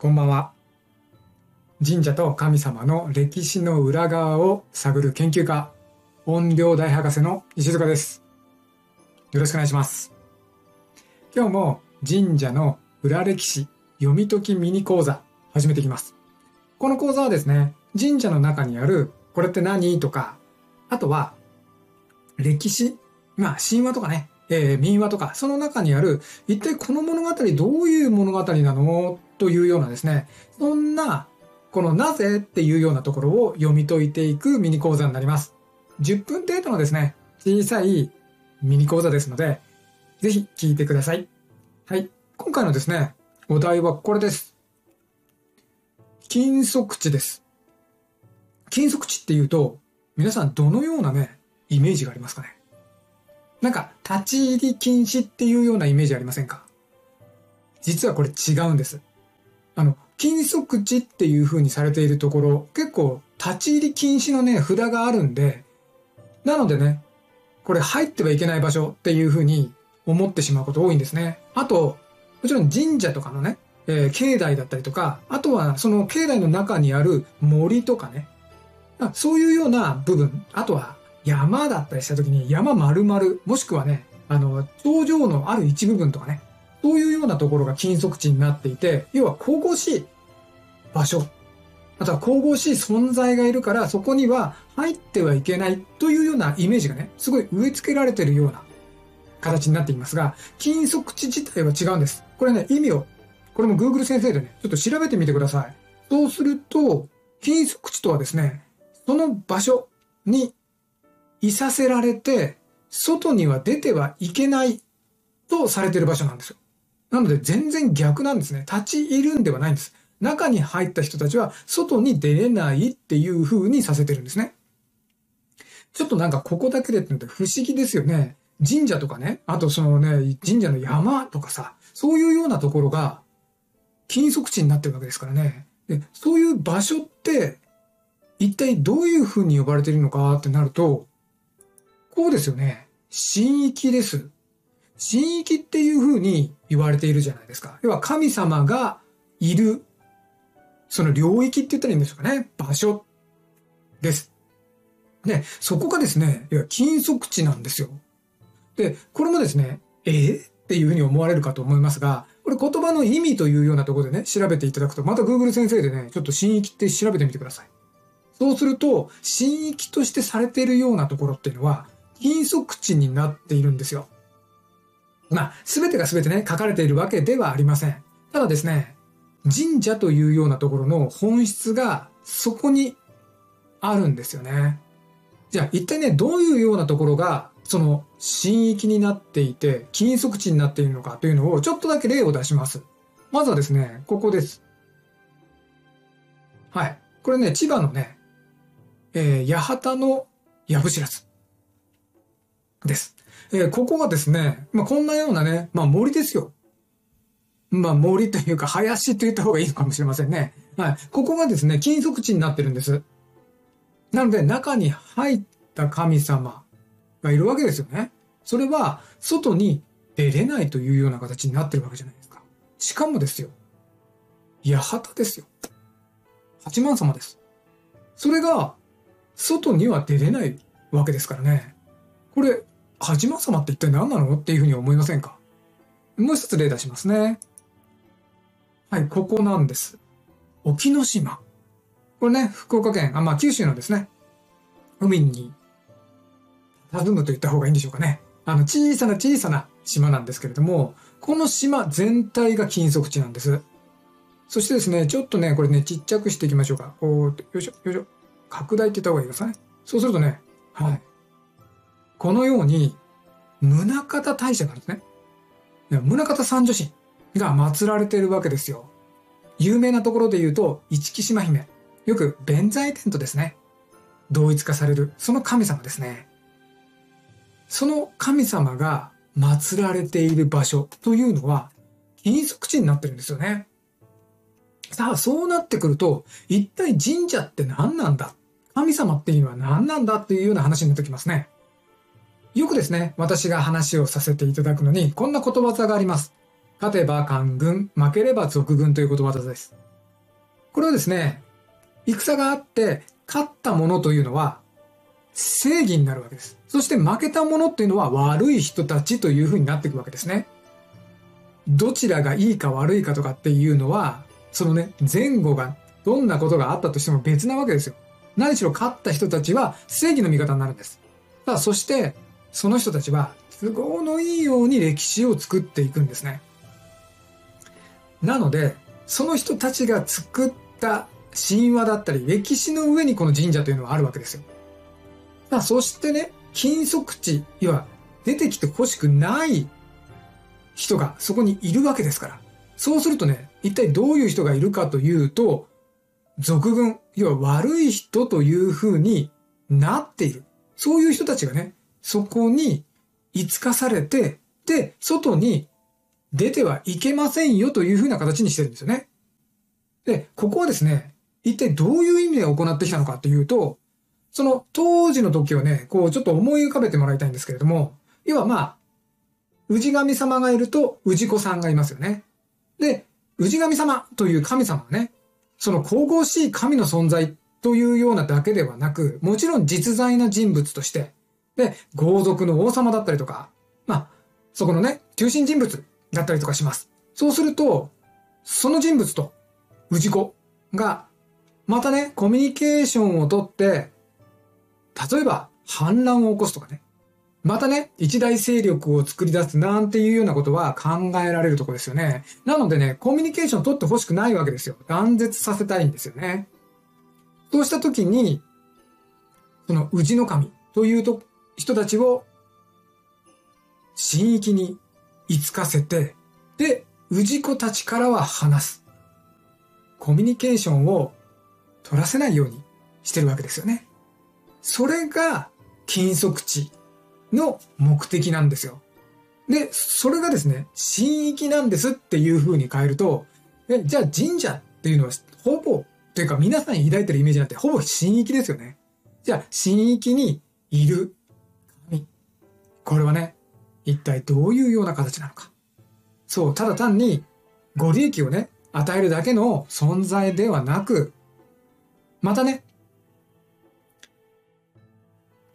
こんばんは。神社と神様の歴史の裏側を探る研究家、音量大博士の石塚です。よろしくお願いします。今日も神社の裏歴史読み解きミニ講座始めていきます。この講座はですね、神社の中にあるこれって何？とか、あとは歴史、まあ神話とかね、えー民話とか、その中にある一体この物語どういう物語なの？というようなですね、そんなこのなぜっていうようなところを読み解いていくミニ講座になります。10分程度のですね、小さいミニ講座ですので、ぜひ聞いてください。はい。今回のですね、お題はこれです。金属地です。金属地っていうと、皆さんどのようなね、イメージがありますかね？なんか、立ち入り禁止っていうようなイメージありませんか？実はこれ違うんです。あの、金属地っていう風にされているところ、結構立ち入り禁止のね、札があるんで、なのでね、これ入ってはいけない場所っていう風に思ってしまうこと多いんですね。あと、もちろん神社とかのね、えー境内だったりとか、あとはその境内の中にある森とかね、そういうような部分、あとは山だったりした時に山丸々、もしくはね、あの、頂上のある一部分とかね、そういうようなところが金属地になっていて、要は神々しい場所、あとは神々しい存在がいるから、そこには入ってはいけないというようなイメージがね、すごい植え付けられているような形になっていますが、金属地自体は違うんです。これね、意味を、これも Google 先生でね、ちょっと調べてみてください。そうすると、金属地とはですね、その場所にいさせられて、外には出てはいけないとされている場所なんですよ。なので全然逆なんですね。立ち入るんではないんです。中に入った人たちは外に出れないっていう風にさせてるんですね。ちょっとなんかここだけでってのって不思議ですよね。神社とかね、あとそのね、神社の山とかさ、そういうようなところが金属地になってるわけですからね。で、そういう場所って一体どういう風に呼ばれているのかってなると、こうですよね。神域です。神域っていう風に言われているじゃないですか。要は神様がいる、その領域って言ったらいいんでしょうかね。場所です。で、そこがですね、いや金属地なんですよ。で、これもですね、えーっていう風に思われるかと思いますが、これ言葉の意味というようなところでね、調べていただくと、また Google 先生でね、ちょっと神域って調べてみてください。そうすると、神域としてされているようなところっていうのは、金属地になっているんですよ。まあ、すべてがすべてね、書かれているわけではありません。ただですね、神社というようなところの本質がそこにあるんですよね。じゃあ一体ね、どういうようなところが、その神域になっていて、金属地になっているのかというのをちょっとだけ例を出します。まずはですね、ここです。はい。これね、千葉のね、えー、八幡の藪知らずです。えーここがですね、まあ、こんなようなね、まあ、森ですよ。まあ、森というか、林と言った方がいいのかもしれませんね。はい。ここがですね、金属地になってるんです。なので、中に入った神様がいるわけですよね。それは、外に出れないというような形になってるわけじゃないですか。しかもですよ。八幡ですよ。八幡様です。それが、外には出れないわけですからね。これ、八幡様って一体何なのっていうふうに思いませんか？もう一つ例出しますね。はい、ここなんです。沖ノ島。これね、福岡県、あ、まあ九州のですね、海に佇むと言った方がいいんでしょうかね。あの、小さな小さな島なんですけれども、この島全体が金属地なんです。そしてですね、ちょっとね、これね、ちっちゃくしていきましょうか。こう、よいしょ、よいしょ。拡大って言った方がいいですかね。そうするとね、はい。このように、宗方大社なんですね。いや宗方三女神が祀られているわけですよ。有名なところで言うと、市木島姫。よく弁財天とですね、同一化される、その神様ですね。その神様が祀られている場所というのは、金属地になってるんですよね。さあ、そうなってくると、一体神社って何なんだ？神様っていうのは何なんだ？っていうような話になってきますね。よくですね、私が話をさせていただくのに、こんなことわざがあります。勝てば官軍、負ければ賊軍ということわざです。これはですね、戦があって勝ったものというのは正義になるわけです。そして負けたものっていうのは悪い人たちというふうになっていくわけですね。どちらがいいか悪いかとかっていうのは、そのね、前後がどんなことがあったとしても別なわけですよ。何しろ勝った人たちは正義の味方になるんです。さあ、そして、その人たちは都合のいいように歴史を作っていくんですね。なので、その人たちが作った神話だったり歴史の上にこの神社というのはあるわけですよ。さあ、そしてね、金属地、要は出てきて欲しくない人がそこにいるわけですから。そうするとね、一体どういう人がいるかというと、俗軍、要は悪い人という風になっている。そういう人たちがね、そこにいつかされて、で、外に出てはいけませんよという風な形にしてるんですよね。で、ここはですね、一体どういう意味で行ってきたのかというと、その当時の時をね、こうちょっと思い浮かべてもらいたいんですけれども、要はまあ、氏神様がいると氏子さんがいますよね。で、氏神様という神様はね、その神々しい神の存在というようなだけではなく、もちろん実在な人物として、で、豪族の王様だったりとか、まあ、そこのね、中心人物だったりとかします。そうすると、その人物と氏子が、またね、コミュニケーションをとって、例えば反乱を起こすとかね、またね、一大勢力を作り出すなんていうようなことは考えられるとこですよね。なのでね、コミュニケーション取ってほしくないわけですよ。断絶させたいんですよね。そうした時に、その氏の神というと人たちを神域に居つかせて、で、氏子たちからは話す。コミュニケーションを取らせないようにしてるわけですよね。それが金属地の目的なんですよ。で、それがですね、神域なんですっていう風に変えると、え、じゃあ神社っていうのはほぼ、というか皆さん抱いてるイメージなんてほぼ神域ですよね。じゃあ神域にいる。これはね、一体どういうような形なのか。そう、ただ単にご利益をね、与えるだけの存在ではなく、またね、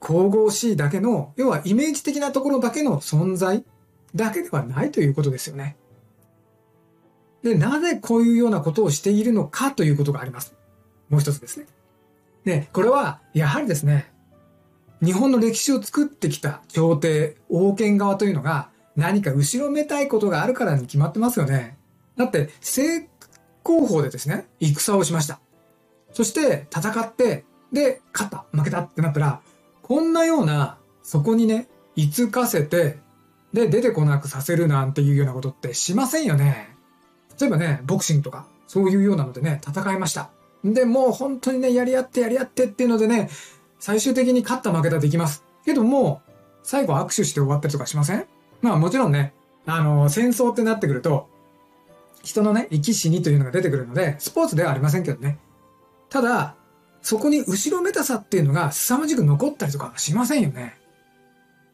神々しいだけの、要はイメージ的なところだけの存在だけではないということですよね。で、なぜこういうようなことをしているのかということがあります。もう一つですね。で、これは、やはりですね、日本の歴史を作ってきた朝廷、王権側というのが、何か後ろめたいことがあるからに決まってますよね。だって、正攻法でですね、戦をしました。そして、戦って、で、勝った、負けたってなったら、こんなような、そこにね、いつかせて、で、出てこなくさせるなんていうようなことってしませんよね。例えばね、ボクシングとか、そういうようなのでね、戦いました。で、もう本当にね、やり合ってやり合ってっていうのでね、最終的に勝った負けたできます。けども、最後握手して終わったりとかしません？まあもちろんね、あの、戦争ってなってくると、人のね、生き死にというのが出てくるので、スポーツではありませんけどね。ただ、そこに後ろめたさっていうのが凄まじく残ったりとかしませんよね。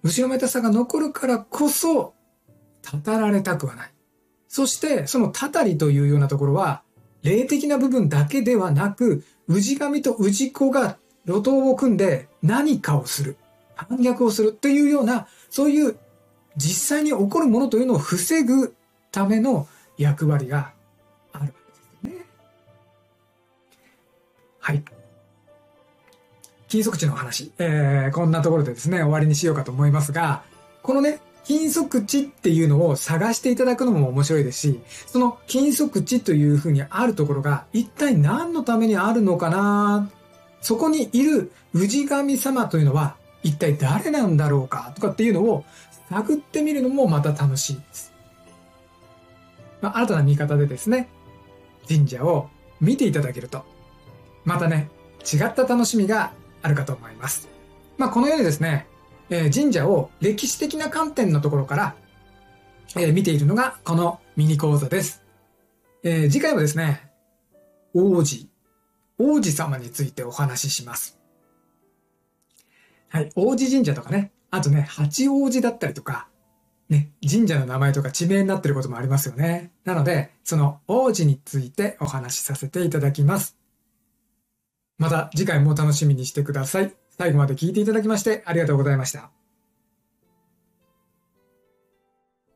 後ろめたさが残るからこそ、たたられたくはない。そして、そのたたりというようなところは、霊的な部分だけではなく、氏神と氏子が路頭を組んで何かをする。反逆をするっていうような、そういう実際に起こるものというのを防ぐための役割があるわけですね。はい。金属地の話、えー、こんなところでですね、終わりにしようかと思いますが、このね、金属地っていうのを探していただくのも面白いですし、その金属地というふうにあるところが一体何のためにあるのかなそこにいる氏神様というのは一体誰なんだろうかとかっていうのを探ってみるのもまた楽しいです。まあ、新たな見方でですね、神社を見ていただけると、またね、違った楽しみがあるかと思います。まあ、このようにですね、えー、神社を歴史的な観点のところから、えー、見ているのがこのミニ講座です。えー、次回はですね、王子、王子様についてお話しします。はい、王子神社とかね、あとね、八王子だったりとか、ね、神社の名前とか地名になってることもありますよね。なので、その王子についてお話しさせていただきます。また次回も楽しみにしてください。最後まで聞いていただきましてありがとうございました。